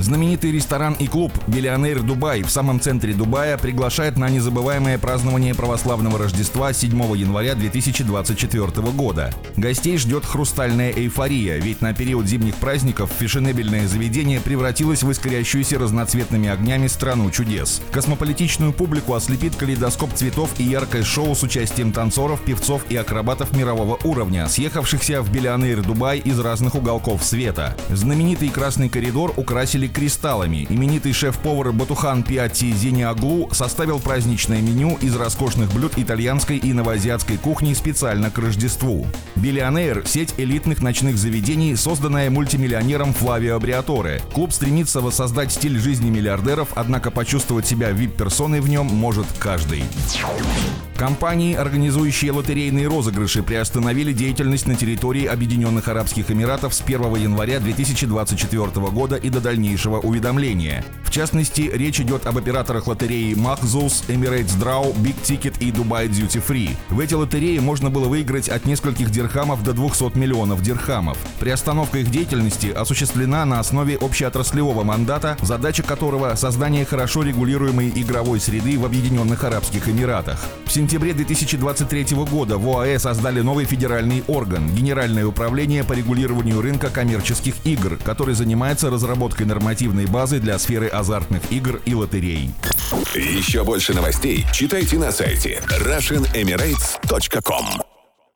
Знаменитый ресторан и клуб «Биллионер Дубай» в самом центре Дубая приглашает на незабываемое празднование православного Рождества 7 января 2024 года. Гостей ждет хрустальная эйфория, ведь на период зимних праздников фешенебельное заведение превратилось в искрящуюся разноцветными огнями страну чудес. Космополитичную публику ослепит калейдоскоп цветов и яркое шоу с участием танцоров, певцов и акробатов мирового уровня, съехавшихся в «Биллионер Дубай» из разных уголков света. Знаменитый красный коридор украсили кристаллами. Именитый шеф-повар Батухан Пиатти Зениаглу составил праздничное меню из роскошных блюд итальянской и новоазиатской кухни специально к Рождеству. Биллионер – сеть элитных ночных заведений, созданная мультимиллионером Флавио Бриаторе. Клуб стремится воссоздать стиль жизни миллиардеров, однако почувствовать себя вип-персоной в нем может каждый. Компании, организующие лотерейные розыгрыши, приостановили деятельность на территории Объединенных Арабских Эмиратов с 1 января 2024 года и до дальнейшего уведомления. В частности, речь идет об операторах лотереи Mahzus, Emirates Draw, Big Ticket и Dubai Duty Free. В эти лотереи можно было выиграть от нескольких дирхамов до 200 миллионов дирхамов. Приостановка их деятельности осуществлена на основе общеотраслевого мандата, задача которого – создание хорошо регулируемой игровой среды в Объединенных Арабских Эмиратах. В сентябре 2023 года в ОАЭ создали новый федеральный орган – Генеральное управление по регулированию рынка коммерческих игр, который занимается разработкой нормативной базы для сферы азартных игр и лотерей. Еще больше новостей читайте на сайте RussianEmirates.com